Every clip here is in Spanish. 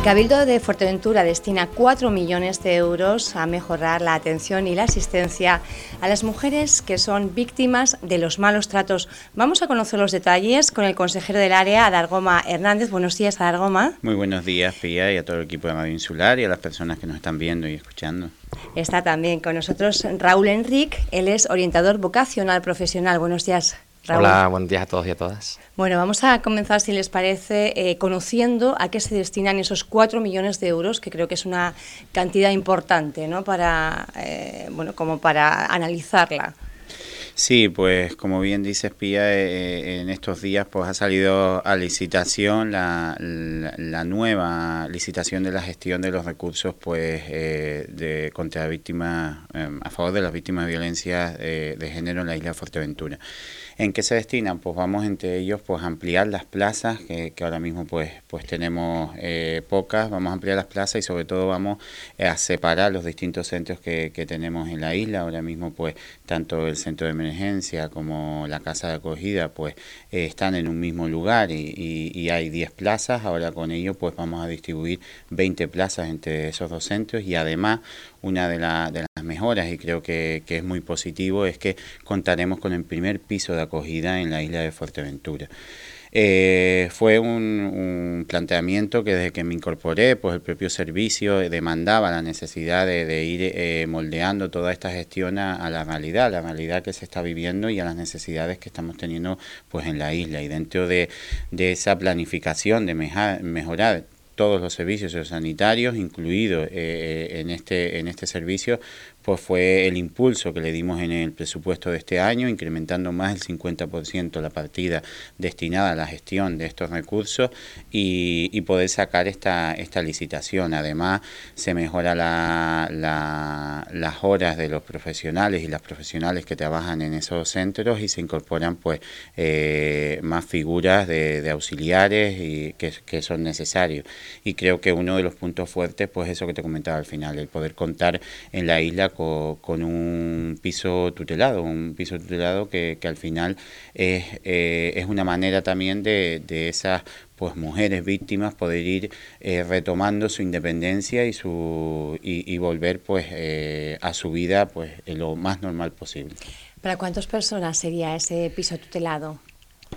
El Cabildo de Fuerteventura destina 4 millones de euros a mejorar la atención y la asistencia a las mujeres que son víctimas de los malos tratos. Vamos a conocer los detalles con el consejero del área, Adargoma Hernández. Buenos días, Adargoma. Muy buenos días, Pía, y a todo el equipo de Radio Insular y a las personas que nos están viendo y escuchando. Está también con nosotros Raúl Enrique, él es orientador vocacional profesional. Buenos días, Hola, buenos días a todos y a todas. Bueno, vamos a comenzar, si les parece, eh, conociendo a qué se destinan esos 4 millones de euros, que creo que es una cantidad importante, ¿no? Para, eh, bueno, como para analizarla. Sí, pues como bien dice Pía, eh, en estos días pues ha salido a licitación la, nueva licitación de la gestión de los recursos pues de contra víctimas a favor de las víctimas de violencia de género en la isla de Fuerteventura. ¿En qué se destinan? Pues vamos entre ellos pues ampliar las plazas, que, ahora mismo pues, pues tenemos eh, pocas, vamos a ampliar las plazas y sobre todo vamos eh, a separar los distintos centros que, tenemos en la isla. Ahora mismo pues tanto el centro de emergencia como la casa de acogida pues eh, están en un mismo lugar y, hay 10 plazas. Ahora con ello pues vamos a distribuir 20 plazas entre esos dos centros y además una de, de las mejoras y creo que, que, es muy positivo es que contaremos con el primer piso de acogida en la isla de Fuerteventura. Eh, fue un, planteamiento que desde que me incorporé, pues el propio servicio demandaba la necesidad de, ir eh, moldeando toda esta gestión a, la realidad, a la realidad que se está viviendo y a las necesidades que estamos teniendo pues en la isla. Y dentro de, de esa planificación de mejorar todos los servicios sanitarios, incluidos eh, eh, en, este, en este servicio, pues fue el impulso que le dimos en el presupuesto de este año, incrementando más del 50% la partida destinada a la gestión de estos recursos y, poder sacar esta, esta licitación. Además, se mejora la, las horas de los profesionales y las profesionales que trabajan en esos centros y se incorporan pues eh, más figuras de, auxiliares y que, que son necesarios. Y creo que uno de los puntos fuertes, pues eso que te comentaba al final, el poder contar en la isla con, un piso tutelado, un piso tutelado que, que al final es, eh, es una manera también de, de esas pues mujeres víctimas poder ir eh, retomando su independencia y su y, volver pues eh, a su vida pues lo más normal posible. ¿Para cuántas personas sería ese piso tutelado?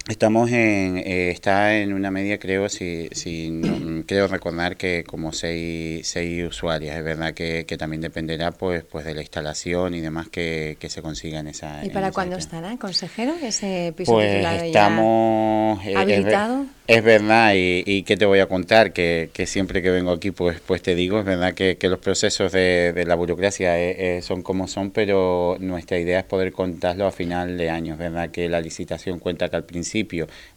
Estamos en, eh, está en una media, creo, si, si creo recordar que como seis, seis usuarias. Es verdad que, que, también dependerá pues, pues de la instalación y demás que, que se consiga en esa. ¿Y para cuándo estará, consejero, ese piso pues estamos, eh, habilitado? Es, verdad, y, y qué te voy a contar, que, que, siempre que vengo aquí pues, pues te digo, es verdad que, que los procesos de, de la burocracia eh, son como son, pero nuestra idea es poder contarlo a final de año. Es verdad que la licitación cuenta que al principio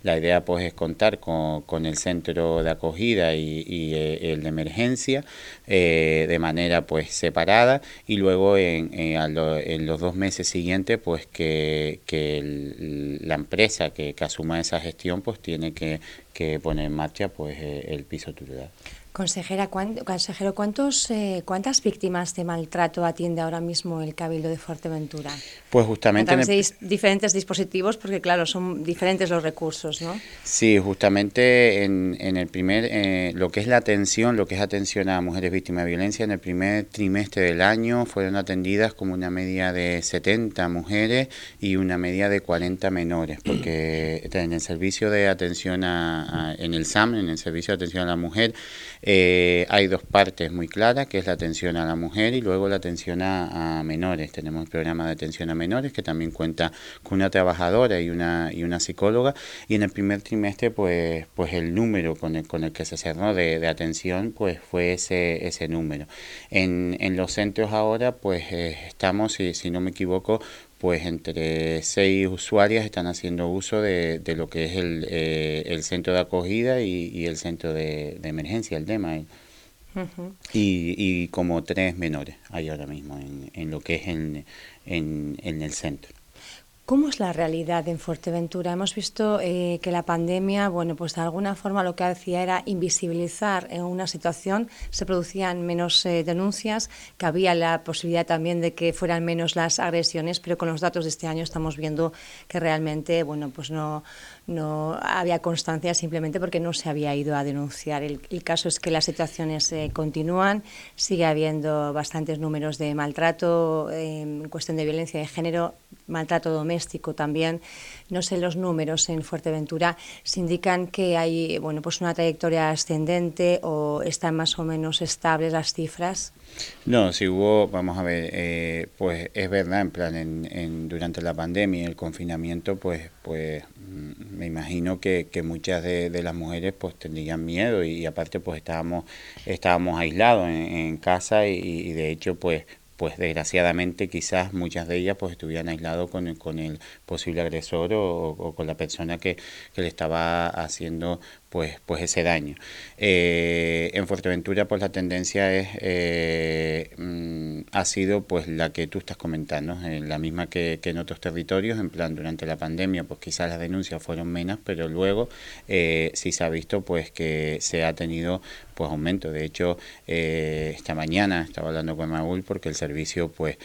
la idea pues es contar con, el centro de acogida y, eh, el de emergencia eh, de manera pues separada y luego en, eh, en, los dos meses siguientes pues que, la empresa que, asuma esa gestión pues tiene que, que poner en marcha pues el piso tutelar. Consejera, consejero, ¿cuántos, eh, ¿cuántas víctimas de maltrato atiende ahora mismo el Cabildo de Fuerteventura? Pues justamente... A diferentes dispositivos, porque claro, son diferentes los recursos, ¿no? Sí, justamente en, en el primer, eh, lo que es la atención, lo que es atención a mujeres víctimas de violencia, en el primer trimestre del año fueron atendidas como una media de 70 mujeres y una media de 40 menores, porque en el servicio de atención a, en el SAM, en el servicio de atención a la mujer, eh, hay dos partes muy claras, que es la atención a la mujer y luego la atención a, menores. Tenemos el programa de atención a menores que también cuenta con una trabajadora y una, y una psicóloga. Y en el primer trimestre, pues, pues el número con el, con el que se cerró de, atención, pues fue ese, ese número. En, en los centros ahora, pues eh, estamos, si, no me equivoco, pues entre seis usuarias están haciendo uso de, de lo que es el, eh, el centro de acogida y, el centro de, emergencia, el DEMA. Y, y, como tres menores hay ahora mismo en, en lo que es en, en, en el centro. ¿Cómo es la realidad en Fuerteventura? Hemos visto eh, que la pandemia, bueno, pues de alguna forma lo que hacía era invisibilizar en una situación, se producían menos eh, denuncias, que había la posibilidad también de que fueran menos las agresiones, pero con los datos de este año estamos viendo que realmente, bueno, pues no, no había constancia simplemente porque no se había ido a denunciar. El, caso es que las situaciones eh, continúan, sigue habiendo bastantes números de maltrato en cuestión de violencia de género, maltrato doméstico también. No sé los números en Fuerteventura se indican que hay bueno pues una trayectoria ascendente o están más o menos estables las cifras. No, si hubo, vamos a ver, eh, pues es verdad, en plan, en, durante la pandemia y el confinamiento, pues, pues mm, me imagino que, que muchas de, las mujeres pues tendrían miedo y, aparte pues estábamos, estábamos aislados en, casa y, de hecho pues pues desgraciadamente quizás muchas de ellas pues estuvieran aislados con el, con el posible agresor o, con la persona que, que, le estaba haciendo pues, pues ese daño. Eh, en Fuerteventura pues la tendencia es eh, mm, ha sido pues la que tú estás comentando, eh, la misma que, que, en otros territorios, en plan durante la pandemia pues quizás las denuncias fueron menos, pero luego sí se ha visto pues que se ha tenido pues aumento. De hecho, esta mañana estaba hablando con Maúl porque el servicio pues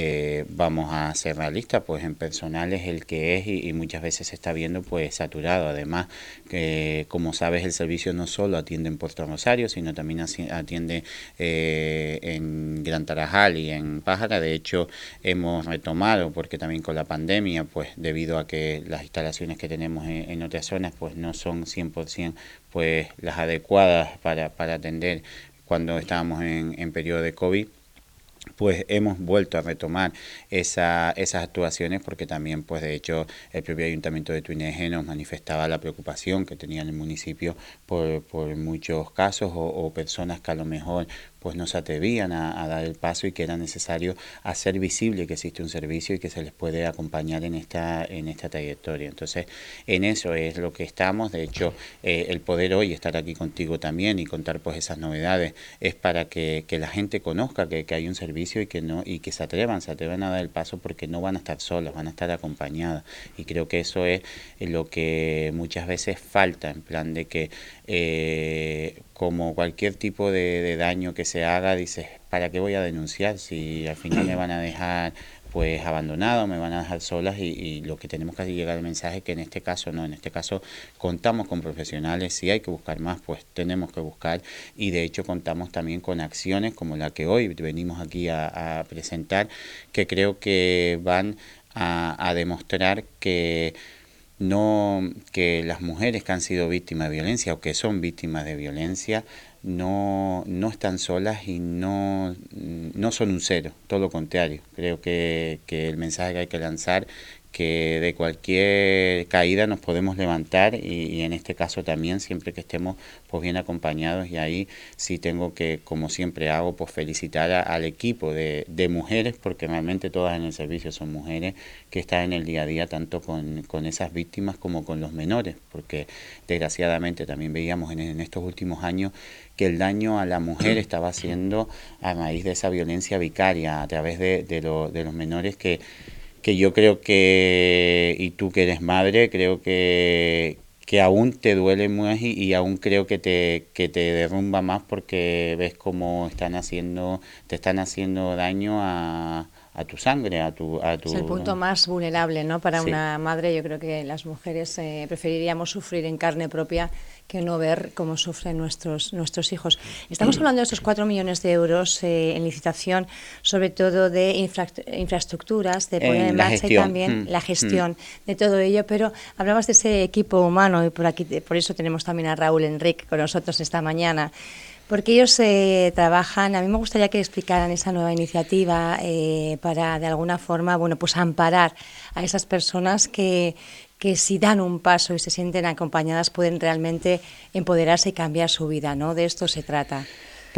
eh, vamos a ser realistas, pues en personal es el que es y, muchas veces se está viendo pues saturado. Además, que como sabes, el servicio no solo atiende en Puerto Rosario, sino también atiende eh, en Gran Tarajal y en Pájara. De hecho, hemos retomado, porque también con la pandemia, pues debido a que las instalaciones que tenemos en, otras zonas pues no son 100% pues las adecuadas para, para atender cuando estábamos en, en periodo de COVID pues hemos vuelto a retomar esa, esas actuaciones porque también pues de hecho el propio ayuntamiento de Tuineje nos manifestaba la preocupación que tenía el municipio por, por muchos casos o, o, personas que a lo mejor pues no se atrevían a, dar el paso y que era necesario hacer visible que existe un servicio y que se les puede acompañar en esta, en esta trayectoria. Entonces, en eso es lo que estamos. De hecho, eh, el poder hoy estar aquí contigo también y contar pues esas novedades es para que, que la gente conozca que, que, hay un servicio y que no y que se atrevan, se atrevan a dar el paso porque no van a estar solas, van a estar acompañadas. Y creo que eso es lo que muchas veces falta, en plan de que eh, como cualquier tipo de, daño que se haga, dices, ¿para qué voy a denunciar si al final me van a dejar pues abandonado, me van a dejar solas y, lo que tenemos que llegar el mensaje que en este caso no, en este caso contamos con profesionales, si hay que buscar más, pues tenemos que buscar. Y de hecho contamos también con acciones como la que hoy venimos aquí a, presentar, que creo que van a demostrar que no que las mujeres que han sido víctimas de violencia o que son víctimas de violencia no, no están solas y no, no son un cero, todo lo contrario. Creo que, que el mensaje que hay que lanzar que de cualquier caída nos podemos levantar y, en este caso también siempre que estemos pues bien acompañados. Y ahí sí tengo que como siempre hago pues felicitar al equipo de, de, mujeres porque realmente todas en el servicio son mujeres que están en el día a día tanto con, con esas víctimas como con los menores porque desgraciadamente también veíamos en, en estos últimos años que el daño a la mujer estaba haciendo a raíz de esa violencia vicaria a través de, de, lo, de los menores que que yo creo que, y tú que eres madre, creo que, que aún te duele más y, y, aún creo que te, que te derrumba más porque ves cómo están haciendo, te están haciendo daño a, a tu sangre, a tu... A tu es el punto más vulnerable, ¿no? Para una madre, yo creo que las mujeres eh, preferiríamos sufrir en carne propia que no ver cómo sufren nuestros, nuestros hijos. Estamos hablando de esos cuatro millones de euros eh, en licitación, sobre todo de infraestructuras, de poner en, marcha y también mm. la gestión mm. de todo ello, pero hablabas de ese equipo humano y por aquí por eso tenemos también a Raúl Enrique con nosotros esta mañana porque ellos eh, trabajan, a mí me gustaría que explicaran esa nueva iniciativa eh, para de alguna forma, bueno, pues amparar a esas personas que, que si dan un paso y se sienten acompañadas pueden realmente empoderarse y cambiar su vida, ¿no? De esto se trata.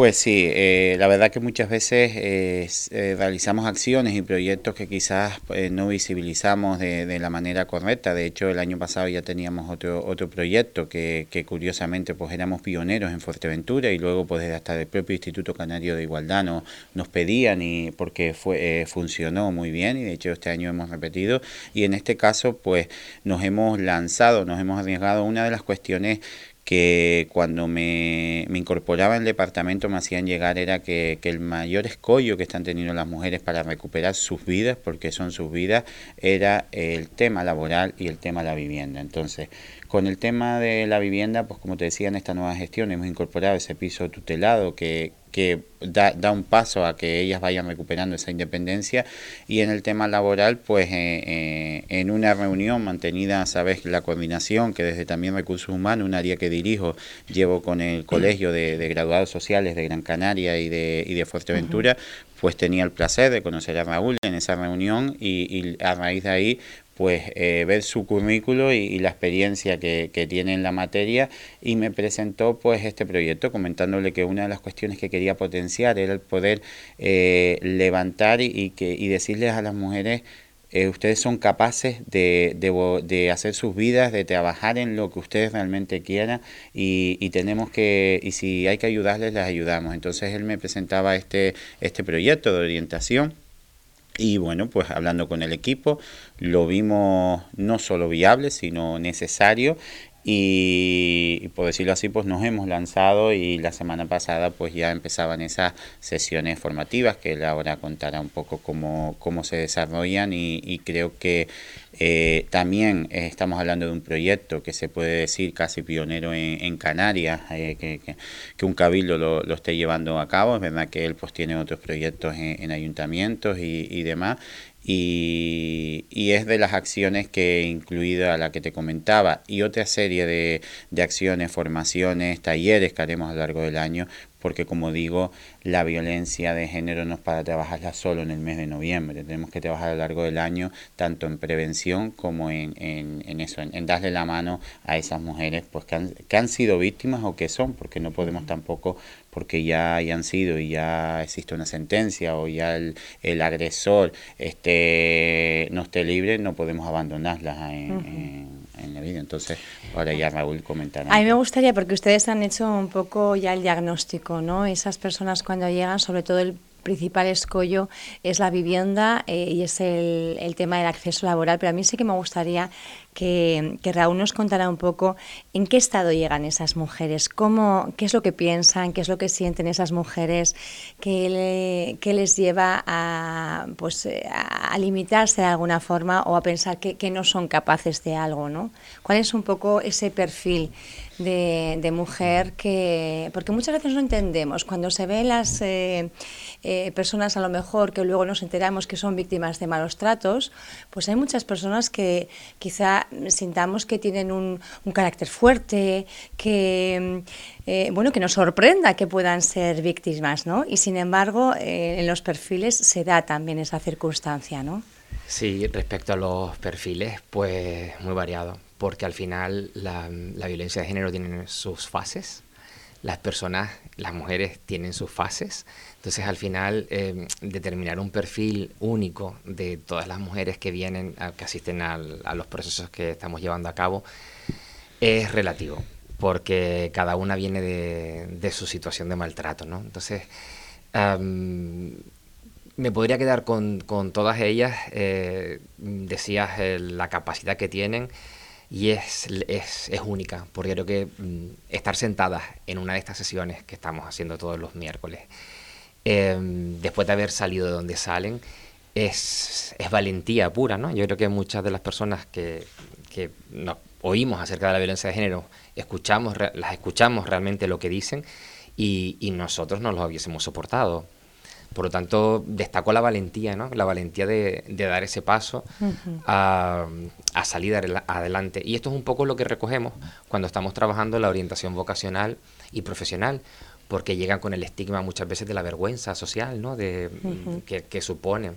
Pues sí, eh, la verdad que muchas veces eh, realizamos acciones y proyectos que quizás eh, no visibilizamos de, de, la manera correcta. De hecho, el año pasado ya teníamos otro otro proyecto que, que, curiosamente pues éramos pioneros en Fuerteventura y luego pues hasta el propio Instituto Canario de Igualdad no, nos pedían y porque fue funcionó muy bien y de hecho este año hemos repetido y en este caso pues nos hemos lanzado, nos hemos arriesgado una de las cuestiones que cuando me, me incorporaba al departamento me hacían llegar era que, que, el mayor escollo que están teniendo las mujeres para recuperar sus vidas, porque son sus vidas, era el tema laboral y el tema de la vivienda. Entonces, con el tema de la vivienda, pues como te decía, en esta nueva gestión hemos incorporado ese piso tutelado que, que da, da, un paso a que ellas vayan recuperando esa independencia. Y en el tema laboral pues eh, eh, en una reunión mantenida sabes la coordinación que desde también recursos humanos un área que dirijo llevo con el colegio de, de graduados sociales de Gran Canaria y de, y de Fuerteventura pues tenía el placer de conocer a Raúl en esa reunión y, y a raíz de ahí pues eh, ver su currículo y, la experiencia que, tiene en la materia y me presentó pues este proyecto comentándole que una de las cuestiones que quería potenciar era el poder eh, levantar y, que, y decirles a las mujeres eh, ustedes son capaces de, de, de, hacer sus vidas, de trabajar en lo que ustedes realmente quieran y, y, tenemos que, y si hay que ayudarles, les ayudamos. Entonces él me presentaba este, este proyecto de orientación y bueno, pues hablando con el equipo, lo vimos no solo viable, sino necesario y, por decirlo así pues nos hemos lanzado y la semana pasada pues ya empezaban esas sesiones formativas que él ahora contará un poco cómo, cómo se desarrollan y, creo que eh, también estamos hablando de un proyecto que se puede decir casi pionero en, en Canarias, eh, que, que, que, un cabildo lo, lo, esté llevando a cabo. Es verdad que él pues tiene otros proyectos en, en ayuntamientos y, y demás, y, y, es de las acciones que incluida la que te comentaba. Y otra serie de, de, acciones, formaciones, talleres que haremos a lo largo del año, porque como digo, la violencia de género no es para trabajarla solo en el mes de noviembre, tenemos que trabajar a lo largo del año tanto en prevención como en, en, en eso, en, en, darle la mano a esas mujeres pues que han, que han sido víctimas o que son, porque no podemos tampoco porque ya hayan sido y ya existe una sentencia o ya el, el agresor este, no esté libre, no podemos abandonarlas en, uh -huh. en, en, la vida. Entonces, ahora ya Raúl comentará. A mí me gustaría, porque ustedes han hecho un poco ya el diagnóstico, ¿no? Esas personas cuando llegan, sobre todo el principal escollo es la vivienda eh, y es el, el, tema del acceso laboral, pero a mí sí que me gustaría que, que, Raúl nos contara un poco en qué estado llegan esas mujeres, cómo, qué es lo que piensan, qué es lo que sienten esas mujeres, qué, qué les lleva a, pues, a, limitarse de alguna forma o a pensar que, que no son capaces de algo, ¿no? ¿Cuál es un poco ese perfil? de, de, mujer que, porque muchas veces no entendemos, cuando se ven las eh, eh, personas a lo mejor que luego nos enteramos que son víctimas de malos tratos, pues hay muchas personas que quizá sintamos que tienen un, un carácter fuerte, que, eh, bueno, que nos sorprenda que puedan ser víctimas, ¿no? Y sin embargo, en los perfiles se da también esa circunstancia, ¿no? Sí, respecto a los perfiles, pues muy variado porque al final la, la, violencia de género tiene sus fases, las personas, las mujeres tienen sus fases, entonces al final eh, determinar un perfil único de todas las mujeres que vienen, que asisten a los procesos que estamos llevando a cabo, es relativo, porque cada una viene de, su situación de maltrato, ¿no? Entonces, um, me podría quedar con, con todas ellas, eh, decías eh, la capacidad que tienen, y es, es, es, única, porque creo que mm, estar sentadas en una de estas sesiones que estamos haciendo todos los miércoles, eh, después de haber salido de donde salen, es, es, valentía pura, ¿no? Yo creo que muchas de las personas que, que oímos acerca de la violencia de género, escuchamos, las escuchamos realmente lo que dicen y, y nosotros no lo hubiésemos soportado. Por lo tanto, destaco la valentía, ¿no? La valentía de, de dar ese paso uh -huh. a, a, salir adelante. Y esto es un poco lo que recogemos cuando estamos trabajando la orientación vocacional y profesional, porque llegan con el estigma muchas veces de la vergüenza social, ¿no? De, uh -huh. que, que supone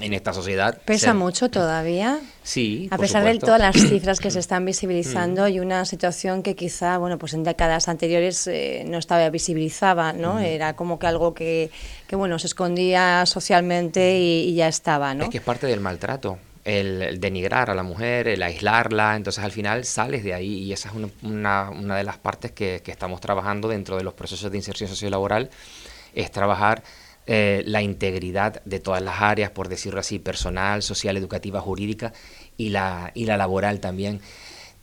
en esta sociedad. ¿Pesa ser... mucho todavía? Sí. A pesar supuesto. de todas las cifras que se están visibilizando y una situación que quizá, bueno, pues en décadas anteriores eh, no estaba visibilizada, ¿no? Mm. Era como que algo que, que, bueno, se escondía socialmente y, y, ya estaba, ¿no? Es que es parte del maltrato. El, el, denigrar a la mujer, el aislarla, entonces al final sales de ahí y esa es una, una, una de las partes que, que estamos trabajando dentro de los procesos de inserción sociolaboral, es trabajar eh, la integridad de todas las áreas, por decirlo así, personal, social, educativa, jurídica y la, y la laboral también.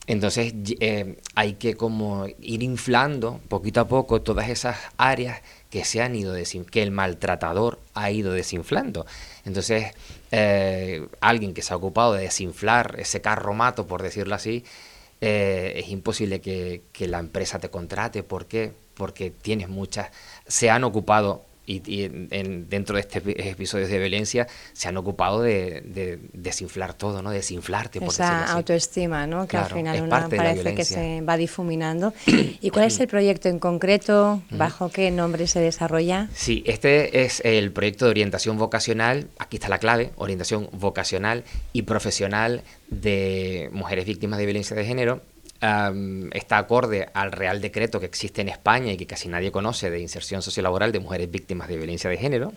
Entonces eh, hay que como ir inflando poquito a poco todas esas áreas que se han ido que el maltratador ha ido desinflando. Entonces, eh, alguien que se ha ocupado de desinflar ese carro mato, por decirlo así, es imposible que, que, la empresa te contrate. ¿Por qué? Porque tienes muchas, se han ocupado y, en, dentro de este episodios de violencia se han ocupado de, desinflar todo, ¿no? Desinflarte, por Esa autoestima, ¿no? Que al final una parece que se va difuminando. ¿Y cuál es el proyecto en concreto? ¿Bajo qué nombre se desarrolla? Sí, este es el proyecto de orientación vocacional, aquí está la clave, orientación vocacional y profesional de mujeres víctimas de violencia de género está acorde al Real Decreto que existe en España y que casi nadie conoce de inserción sociolaboral de mujeres víctimas de violencia de género.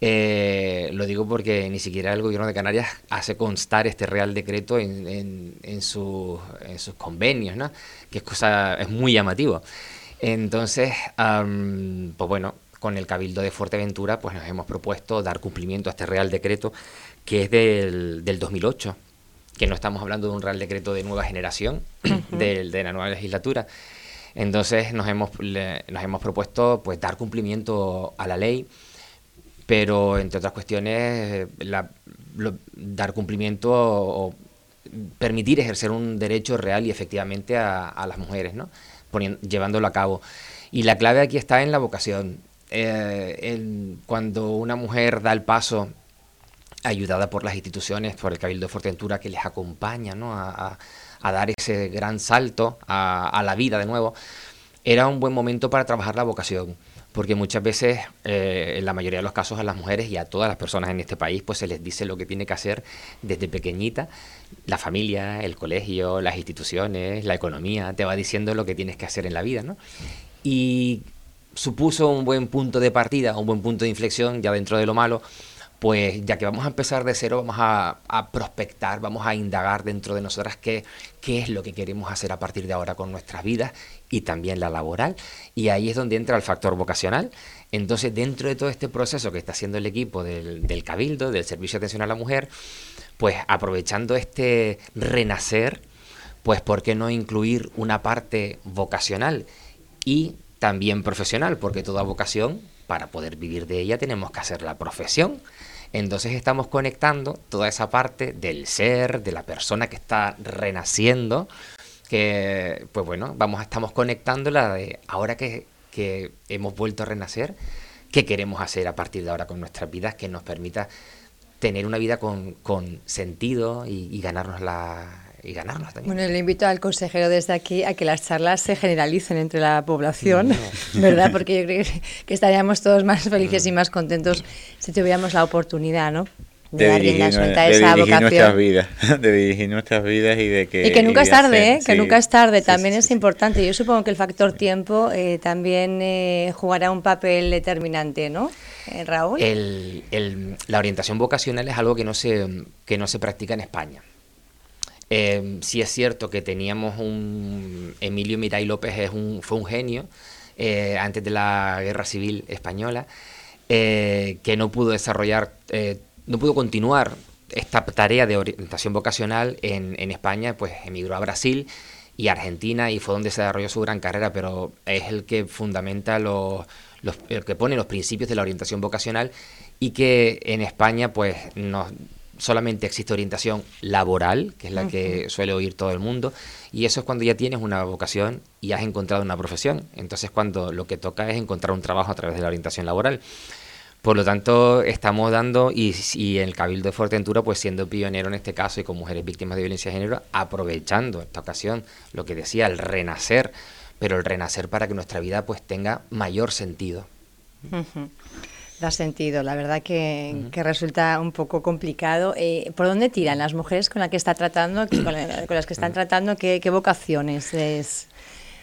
Eh, lo digo porque ni siquiera el gobierno de Canarias hace constar este Real Decreto en, en, sus convenios, ¿no? que es, cosa, es muy llamativo. Entonces, pues bueno, con el Cabildo de Fuerteventura pues nos hemos propuesto dar cumplimiento a este Real Decreto que es del, del 2008 que no estamos hablando de un Real Decreto de nueva generación, de, la nueva legislatura. Entonces nos hemos, nos hemos propuesto pues dar cumplimiento a la ley, pero entre otras cuestiones dar cumplimiento o, permitir ejercer un derecho real y efectivamente a, las mujeres, ¿no? llevándolo a cabo. Y la clave aquí está en la vocación. Eh, cuando una mujer da el paso ayudada por las instituciones, por el Cabildo de Fuerteventura que les acompaña ¿no? a, dar ese gran salto a, la vida de nuevo, era un buen momento para trabajar la vocación, porque muchas veces, eh, en la mayoría de los casos, a las mujeres y a todas las personas en este país, pues se les dice lo que tiene que hacer desde pequeñita. La familia, el colegio, las instituciones, la economía, te va diciendo lo que tienes que hacer en la vida, ¿no? Y supuso un buen punto de partida, un buen punto de inflexión, ya dentro de lo malo, pues ya que vamos a empezar de cero, vamos a, prospectar, vamos a indagar dentro de nosotras qué, qué es lo que queremos hacer a partir de ahora con nuestras vidas y también la laboral. Y ahí es donde entra el factor vocacional. Entonces, dentro de todo este proceso que está haciendo el equipo del, del Cabildo, del Servicio de Atención a la Mujer, pues aprovechando este renacer, pues ¿por qué no incluir una parte vocacional y también profesional? Porque toda vocación, para poder vivir de ella, tenemos que hacer la profesión. Entonces estamos conectando toda esa parte del ser, de la persona que está renaciendo, que pues bueno, vamos, estamos conectándola de ahora que, que hemos vuelto a renacer, qué queremos hacer a partir de ahora con nuestras vidas que nos permita tener una vida con, con sentido y, y ganarnos la, y ganarnos también. Bueno, le invito al consejero desde aquí a que las charlas se generalicen entre la población, ¿verdad? Porque yo creo que estaríamos todos más felices y más contentos si tuviéramos la oportunidad, ¿no? De, de dirigir, nuestras vidas, de dirigir nuestras vidas y de que... Y que nunca es tarde, ¿eh? que nunca es tarde, también es importante. Yo supongo que el factor tiempo eh, también eh, jugará un papel determinante, ¿no, eh, Raúl? El, el, la orientación vocacional es algo que no se, que no se practica en España. Eh, sí es cierto que teníamos un... Emilio Miray López es un, fue un genio eh, antes de la Guerra Civil Española, eh, que no pudo desarrollar, eh, no pudo continuar esta tarea de orientación vocacional en, en, España, pues emigró a Brasil y Argentina y fue donde se desarrolló su gran carrera, pero es el que fundamenta los, los, el que pone los principios de la orientación vocacional y que en España pues nos solamente existe orientación laboral, que es la que suele oír todo el mundo, y eso es cuando ya tienes una vocación y has encontrado una profesión. Entonces cuando lo que toca es encontrar un trabajo a través de la orientación laboral. Por lo tanto, estamos dando, y, y el Cabildo de Fuerteventura, pues siendo pionero en este caso y con mujeres víctimas de violencia de género, aprovechando esta ocasión, lo que decía, el renacer, pero el renacer para que nuestra vida pues tenga mayor sentido. Da sentido, la verdad que, resulta un poco complicado. Eh, ¿Por dónde tiran las mujeres con las que está tratando, con, las que están tratando? ¿Qué, vocaciones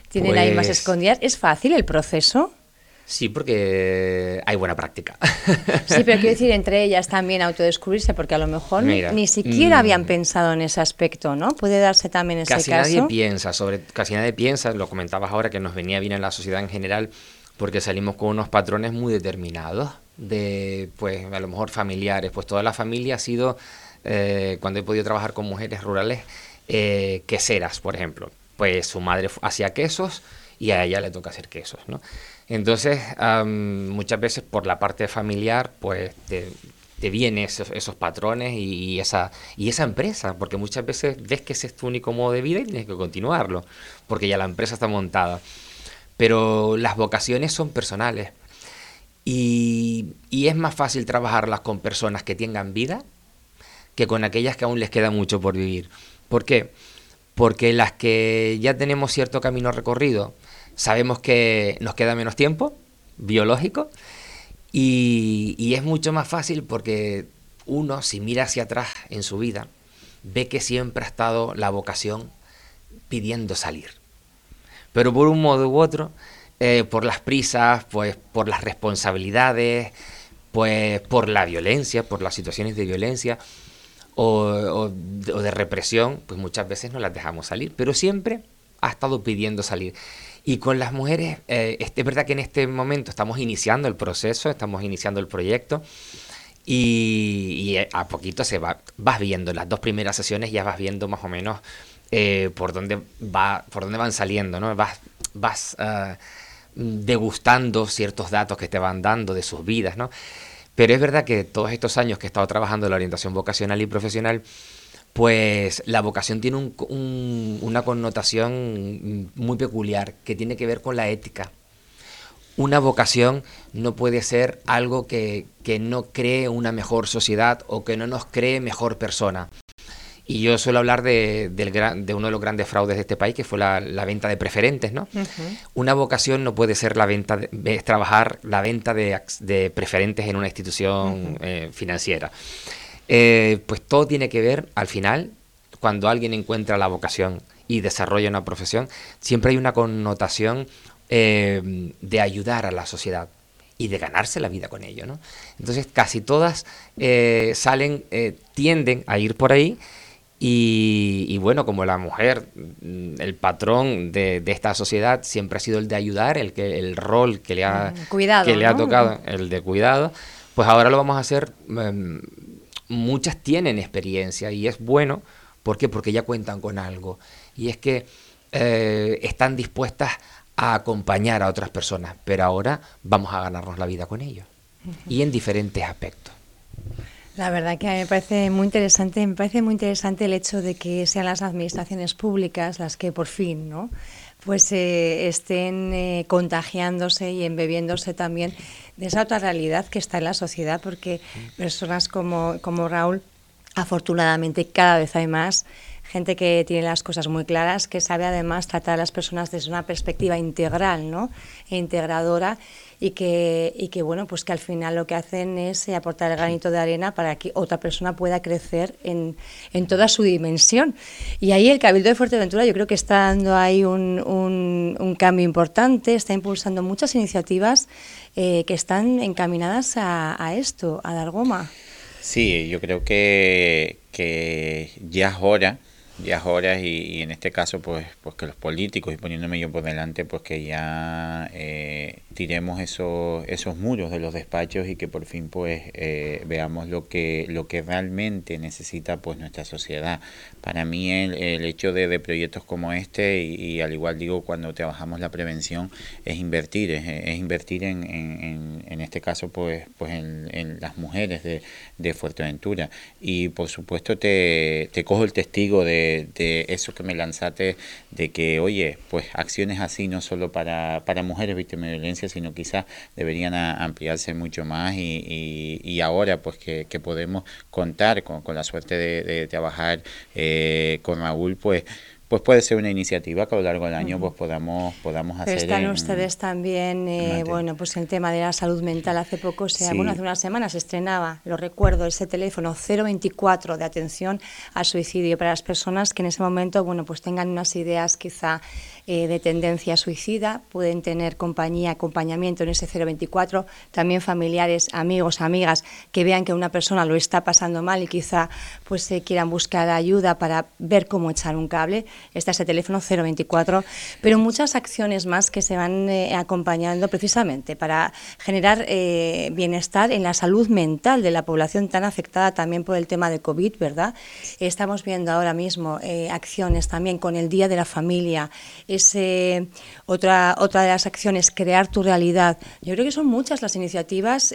tienen ahí más pues escondidas? ¿Es fácil el proceso? Sí, porque hay buena práctica. Sí, pero quiero decir, entre ellas también autodescubrirse, porque a lo mejor ni, siquiera habían mm. pensado en ese aspecto, ¿no? Puede darse también ese casi caso. Nadie piensa sobre, casi nadie piensa, lo comentabas ahora, que nos venía bien en la sociedad en general, porque salimos con unos patrones muy determinados de, pues, a lo mejor familiares. Pues toda la familia ha sido, eh, cuando he podido trabajar con mujeres rurales, eh, queseras, por ejemplo. Pues su madre hacía quesos y a ella le toca hacer quesos, ¿no? Entonces, muchas veces por la parte familiar, pues te, te vienen esos, patrones y, esa, y esa empresa, porque muchas veces ves que ese es tu único modo de vida y tienes que continuarlo, porque ya la empresa está montada. Pero las vocaciones son personales y, y es más fácil trabajarlas con personas que tengan vida que con aquellas que aún les queda mucho por vivir. ¿Por qué? Porque las que ya tenemos cierto camino recorrido, sabemos que nos queda menos tiempo biológico y, es mucho más fácil porque uno, si mira hacia atrás en su vida, ve que siempre ha estado la vocación pidiendo salir. Pero por un modo u otro, eh, por las prisas, pues por las responsabilidades, pues por la violencia, por las situaciones de violencia o, de represión, pues muchas veces no las dejamos salir, pero siempre ha estado pidiendo salir. Y con las mujeres, eh, es verdad que en este momento estamos iniciando el proceso, estamos iniciando el proyecto y, a poquito se va, vas viendo, las dos primeras sesiones ya vas viendo más o menos eh, por, dónde va, por dónde van saliendo, ¿no? Vas, vas ah, degustando ciertos datos que te van dando de sus vidas, ¿no? Pero es verdad que todos estos años que he estado trabajando en la orientación vocacional y profesional, pues la vocación tiene una connotación muy peculiar que tiene que ver con la ética. Una vocación no puede ser algo que, no cree una mejor sociedad o que no nos cree mejor persona. Y yo suelo hablar de, de, uno de los grandes fraudes de este país, que fue la, venta de preferentes, ¿no? Una vocación no puede ser la venta de, trabajar la venta de, preferentes en una institución eh, financiera. Eh, pues todo tiene que ver, al final, cuando alguien encuentra la vocación y desarrolla una profesión, siempre hay una connotación eh, de ayudar a la sociedad y de ganarse la vida con ello. ¿no? Entonces casi todas eh, salen, tienden a ir por ahí y, bueno, como la mujer, mm, el patrón de, esta sociedad siempre ha sido el de ayudar, el, que, el rol que le ha, mm, que le ha tocado, el de cuidado, pues ahora lo vamos a hacer em, muchas tienen experiencia y es bueno, ¿por qué? Porque ya cuentan con algo. Y es que eh, están dispuestas a acompañar a otras personas, pero ahora vamos a ganarnos la vida con ellos. Y en diferentes aspectos. La verdad que me parece muy interesante, me parece muy interesante el hecho de que sean las administraciones públicas las que por fin, ¿no? pues eh, estén eh, contagiándose y embebiéndose también de esa otra realidad que está en la sociedad, porque personas como, como Raúl, afortunadamente cada vez hay más, gente que tiene las cosas muy claras, que sabe además tratar a las personas desde una perspectiva integral ¿no? e integradora y que, y que bueno, pues que al final lo que hacen es eh, aportar el granito de arena para que otra persona pueda crecer en, en toda su dimensión. Y ahí el Cabildo de Fuerteventura yo creo que está dando ahí un, un, cambio importante, está impulsando muchas iniciativas eh, que están encaminadas a, esto, a dar goma. Sí, yo creo que, que ya es hora ya horas y, en este caso pues pues que los políticos y poniéndome yo por delante pues que ya eh, tiremos esos esos muros de los despachos y que por fin pues eh, veamos lo que lo que realmente necesita pues nuestra sociedad. Para mí el, el hecho de, de, proyectos como este y, al igual digo cuando trabajamos la prevención es invertir es, invertir en, en, en, este caso pues pues en, en las mujeres de, de Fuerteventura. Y por supuesto te, te cojo el testigo de de, eso que me lanzaste, de que, oye, pues acciones así no solo para, para mujeres víctimas de violencia, sino quizás deberían ampliarse mucho más y, y, ahora pues que, que, podemos contar con, con la suerte de, de trabajar eh, con Raúl, pues pues puede ser una iniciativa que a lo largo del año pues podamos podamos hacer están ustedes también eh, bueno pues el tema de la salud mental. Hace poco se bueno hace unas semanas se estrenaba lo recuerdo ese teléfono 024 de atención al suicidio para las personas que en ese momento bueno pues tengan unas ideas quizá eh, de tendencia suicida, pueden tener compañía, acompañamiento en ese 024, también familiares, amigos, amigas que vean que una persona lo está pasando mal y quizá pues se quieran buscar ayuda para ver cómo echar un cable. Está ese teléfono 024, pero muchas acciones más que se van eh, acompañando precisamente para generar eh, bienestar en la salud mental de la población tan afectada también por el tema de COVID, ¿verdad? Estamos viendo ahora mismo acciones también con el Día de la Familia, es otra, otra de las acciones, crear tu realidad. Yo creo que son muchas las iniciativas,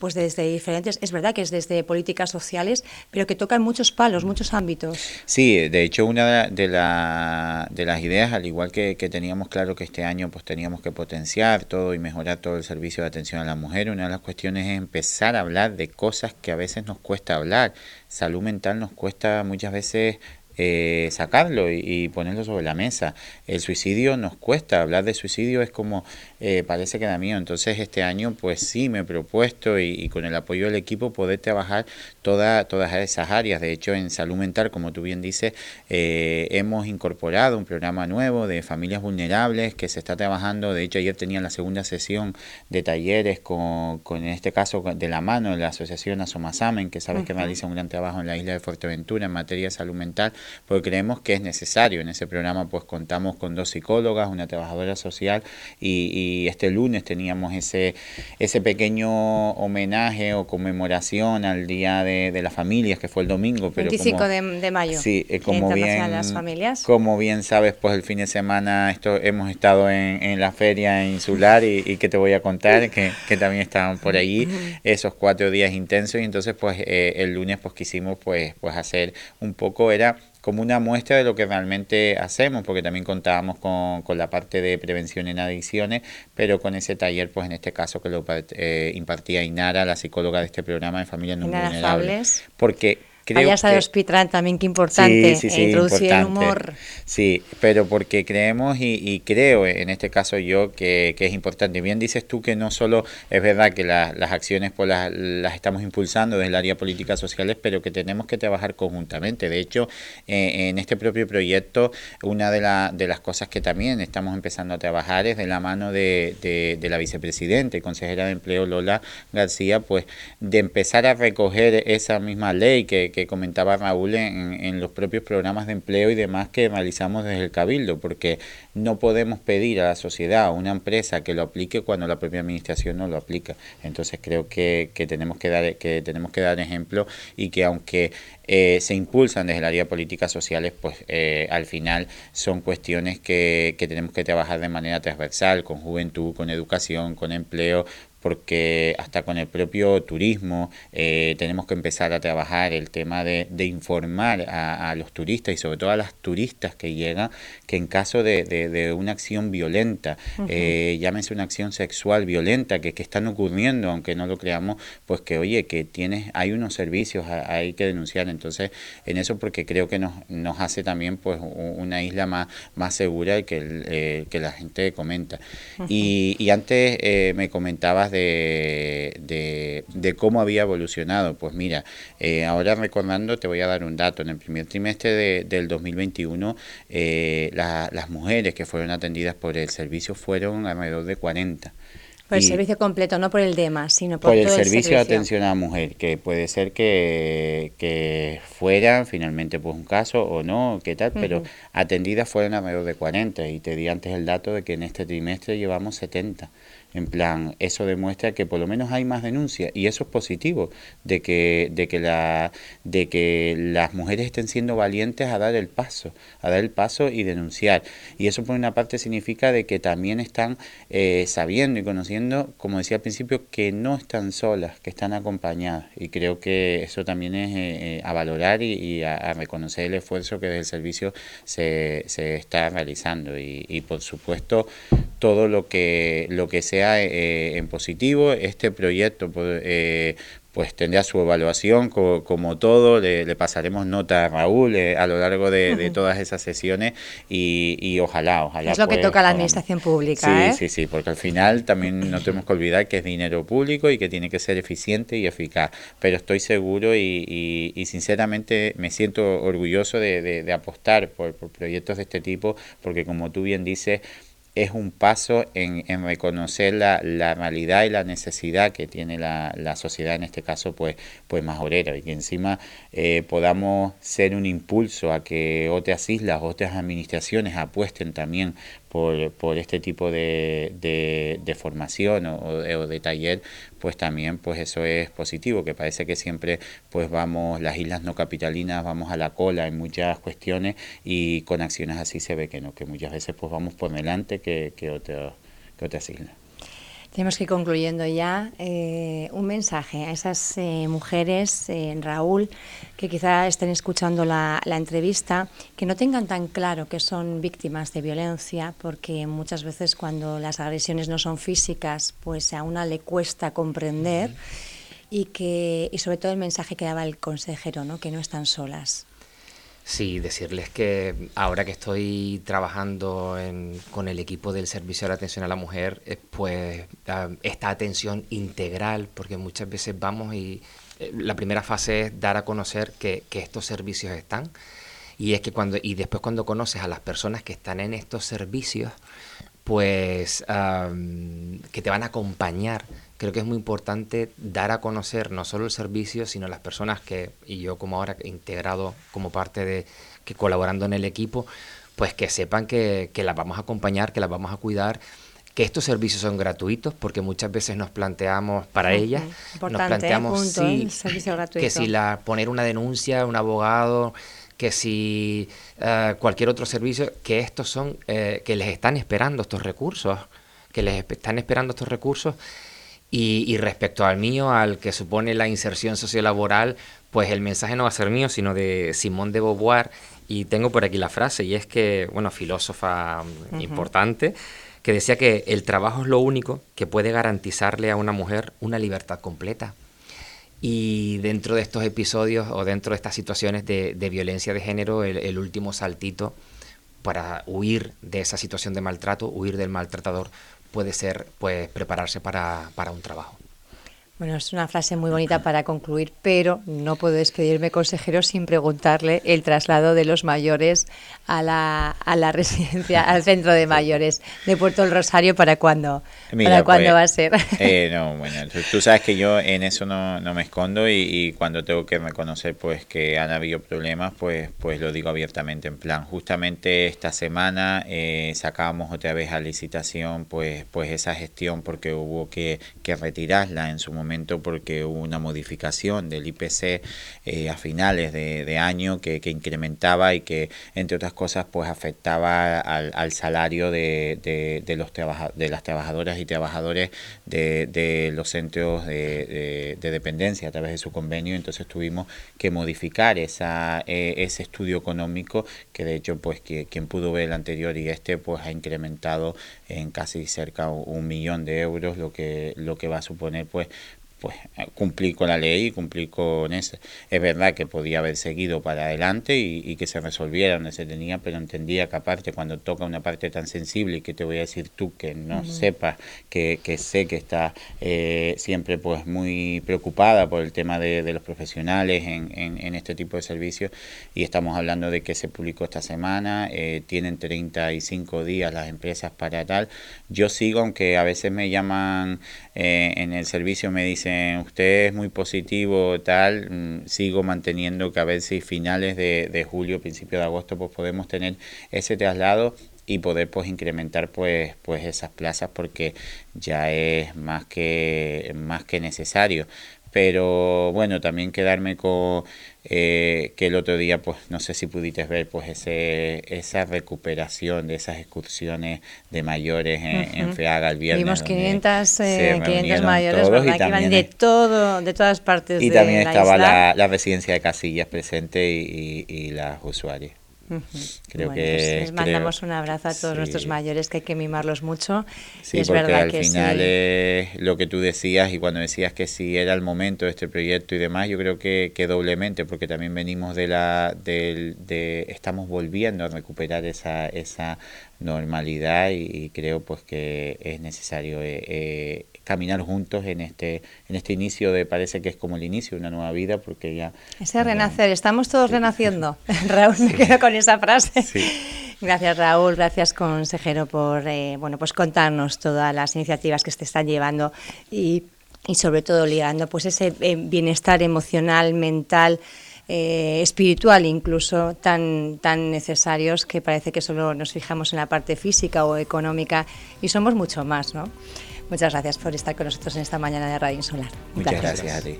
pues desde diferentes, es verdad que es desde políticas sociales, pero que tocan muchos palos, muchos ámbitos. Sí, de hecho una de, la, de las ideas, al igual que, que teníamos claro que este año pues teníamos que potenciar todo y mejorar todo el servicio de atención a la mujer, una de las cuestiones es empezar a hablar de cosas que a veces nos cuesta hablar. Salud mental nos cuesta muchas veces eh, sacarlo y, ponerlo sobre la mesa. El suicidio nos cuesta, hablar de suicidio es como eh, parece que da mío. Entonces este año pues sí me he propuesto y, con el apoyo del equipo poder trabajar toda, todas esas áreas. De hecho en salud mental, como tú bien dices, eh, hemos incorporado un programa nuevo de familias vulnerables que se está trabajando. De hecho ayer tenía la segunda sesión de talleres con, con en este caso de la mano de la asociación Asomasamen, que sabes que realiza un gran trabajo en la isla de Fuerteventura en materia de salud mental porque creemos que es necesario. En ese programa pues contamos con dos psicólogas, una trabajadora social y, este lunes teníamos ese, ese pequeño homenaje o conmemoración al Día de, las Familias, que fue el domingo. Pero 25 de, mayo. Sí, eh, como bien, las familias. como bien sabes, pues el fin de semana esto hemos estado en, la feria insular y, que te voy a contar, que, que también estaban por allí esos cuatro días intensos y entonces pues eh, el lunes pues quisimos pues, pues hacer un poco, era como una muestra de lo que realmente hacemos, porque también contábamos con, con la parte de prevención en adicciones, pero con ese taller, pues en este caso que lo eh, impartía Inara, la psicóloga de este programa de familias no vulnerables. Porque Creo de Hospital también, qué importante, introducir el humor. Sí, pero porque creemos y, creo en este caso yo que, es importante. Bien dices tú que no solo es verdad que las acciones pues las, las, estamos impulsando desde el área políticas sociales, pero que tenemos que trabajar conjuntamente. De hecho, eh, en este propio proyecto, una de, la, de las cosas que también estamos empezando a trabajar es de la mano de, de, la vicepresidenta y consejera de empleo Lola García, pues de empezar a recoger esa misma ley que que comentaba Raúl en, los propios programas de empleo y demás que realizamos desde el Cabildo, porque no podemos pedir a la sociedad, a una empresa que lo aplique cuando la propia administración no lo aplica. Entonces creo que, tenemos que dar que tenemos que dar ejemplo y que aunque eh, se impulsan desde el área de políticas sociales, pues eh, al final son cuestiones que, que tenemos que trabajar de manera transversal, con juventud, con educación, con empleo, porque hasta con el propio turismo eh, tenemos que empezar a trabajar el tema de, informar a, los turistas y sobre todo a las turistas que llegan que en caso de, una acción violenta, eh, llámese una acción sexual violenta que, que están ocurriendo, aunque no lo creamos, pues que oye, que tienes, hay unos servicios, hay que denunciar. Entonces, en eso porque creo que nos, nos hace también pues una isla más, más segura y que, eh, que la gente comenta. y, y, antes me comentabas de, de, cómo había evolucionado. Pues mira, eh, ahora recordando, te voy a dar un dato. En el primer trimestre de, del 2021, eh, las mujeres que fueron atendidas por el servicio fueron alrededor de 40. Por el servicio completo, no por el DEMA, sino por, por el, servicio, de atención a la mujer, que puede ser que, que fuera finalmente pues un caso o no, qué tal, pero atendidas fueron alrededor de 40 y te di antes el dato de que en este trimestre llevamos 70. En plan, eso demuestra que por lo menos hay más denuncias y eso es positivo, de que, de que, la, de que las mujeres estén siendo valientes a dar el paso, a dar el paso y denunciar. Y eso por una parte significa de que también están eh, sabiendo y conociendo, como decía al principio, que no están solas, que están acompañadas. Y creo que eso también es eh, eh, a valorar y, a, reconocer el esfuerzo que desde el servicio se, se está realizando. Y, por supuesto, todo lo que, lo que sea eh, en positivo. Este proyecto, eh, pues tendrá su evaluación como todo, le, pasaremos nota a Raúl eh, a lo largo de, todas esas sesiones y, ojalá, ojalá. Es lo que toca a la administración pública. Sí, ¿eh? sí, sí, porque al final también no tenemos que olvidar que es dinero público y que tiene que ser eficiente y eficaz, pero estoy seguro y, y, sinceramente me siento orgulloso de, apostar por, por proyectos de este tipo, porque como tú bien dices, es un paso en, en reconocer la, la, realidad y la necesidad que tiene la, la, sociedad, en este caso, pues, pues majorera, y que encima eh, podamos ser un impulso a que otras islas, otras administraciones apuesten también por, por este tipo de, de, formación o, de taller, pues también pues eso es positivo, que parece que siempre pues vamos, las islas no capitalinas, vamos a la cola en muchas cuestiones y con acciones así se ve que no, que muchas veces pues vamos por delante que, que, que otras islas. Tenemos que ir concluyendo ya eh, un mensaje a esas eh, mujeres, eh, Raúl, que quizá estén escuchando la, la, entrevista, que no tengan tan claro que son víctimas de violencia, porque muchas veces cuando las agresiones no son físicas, pues a una le cuesta comprender y que y sobre todo el mensaje que daba el consejero, ¿no? que no están solas. Sí, decirles que ahora que estoy trabajando con el equipo del Servicio de Atención a la Mujer, eh, pues esta atención integral, porque muchas veces vamos y eh, la primera fase es dar a conocer que, estos servicios están. Y es que cuando, y después cuando conoces a las personas que están en estos servicios, pues que te van a acompañar creo que es muy importante dar a conocer no solo el servicio, sino las personas que, y yo como ahora integrado como parte de, que colaborando en el equipo, pues que sepan que, que las vamos a acompañar, que las vamos a cuidar que estos servicios son gratuitos porque muchas veces nos planteamos para ellas nos ¿eh? planteamos que si la poner una denuncia un abogado que si eh, cualquier otro servicio que estos son eh, que les están esperando estos recursos que les están esperando estos recursos y, respecto al mío, al que supone la inserción sociolaboral, pues el mensaje no va a ser mío, sino de Simone de Beauvoir. Y tengo por aquí la frase, y es que, bueno, filósofa mm, importante, que decía que el trabajo es lo único que puede garantizarle a una mujer una libertad completa. Y dentro de estos episodios o dentro de estas situaciones de, violencia de género, el, último saltito para huir de esa situación de maltrato, huir del maltratador, puede ser pues prepararse para, para un trabajo. Bueno, es una frase muy bonita para concluir, pero no puedo despedirme, consejero, sin preguntarle el traslado de los mayores a la, a la residencia, al centro de mayores de Puerto del Rosario, ¿para cuándo, ¿para cuándo pues, va a ser? Eh, no, bueno, tú sabes que yo en eso no, no me escondo y, cuando tengo que reconocer pues que han habido problemas, pues, pues lo digo abiertamente. En plan, justamente esta semana eh, sacábamos otra vez a licitación pues, pues esa gestión porque hubo que, que retirarla en su momento momento porque hubo una modificación del IPC eh, a finales de, año que, incrementaba y que, entre otras cosas, pues afectaba al, salario de, de, los de las trabajadoras y trabajadores de, los centros de, dependencia a través de su convenio. Entonces tuvimos que modificar esa, e, ese estudio económico que, de hecho, pues que, quien pudo ver el anterior y este, pues ha incrementado en casi cerca un millón de euros, lo que, lo que va a suponer pues pues cumplir con la ley y cumplir con eso. Es verdad que podía haber seguido para adelante y, que se resolviera donde se tenía, pero entendía que aparte cuando toca una parte tan sensible y que te voy a decir tú que no sepas, que, que, sé que está eh, siempre pues muy preocupada por el tema de, los profesionales en, en, este tipo de servicios y estamos hablando de que se publicó esta semana, eh, tienen 35 días las empresas para tal. Yo sigo, aunque a veces me llaman eh, en el servicio, me dicen usted es muy positivo, tal, mm, sigo manteniendo que a ver si finales de, de julio, principio de agosto, pues podemos tener ese traslado y poder pues incrementar pues pues esas plazas porque ya es más que más que necesario pero bueno, también quedarme con eh, que el otro día, pues no sé si pudiste ver, pues ese, esa recuperación de esas excursiones de mayores en, Feaga el viernes. Vimos 500, eh, 500 mayores, ¿verdad? que iban de, todo, de todas partes y de también estaba la, la, residencia de Casillas presente y, y, las usuarias. Creo que pues les mandamos un abrazo a todos nuestros mayores que hay que mimarlos mucho. Sí, es porque verdad al final es lo que tú decías y cuando decías que si era el momento de este proyecto y demás, yo creo que, que doblemente porque también venimos de la de, de estamos volviendo a recuperar esa esa normalidad y, creo pues que es necesario eh, eh, caminar juntos en este en este inicio de parece que es como el inicio de una nueva vida porque ya ese renacer estamos todos renaciendo. Raúl me quedo con esa frase. Gracias Raúl gracias consejero por eh, bueno pues contarnos todas las iniciativas que se están llevando y y sobre todo ligando pues ese bienestar emocional mental eh, espiritual incluso tan, tan necesarios que parece que solo nos fijamos en la parte física o económica y somos mucho más, ¿no? Muchas gracias por estar con nosotros en esta mañana de Radio Insular. Muchas gracias a ti.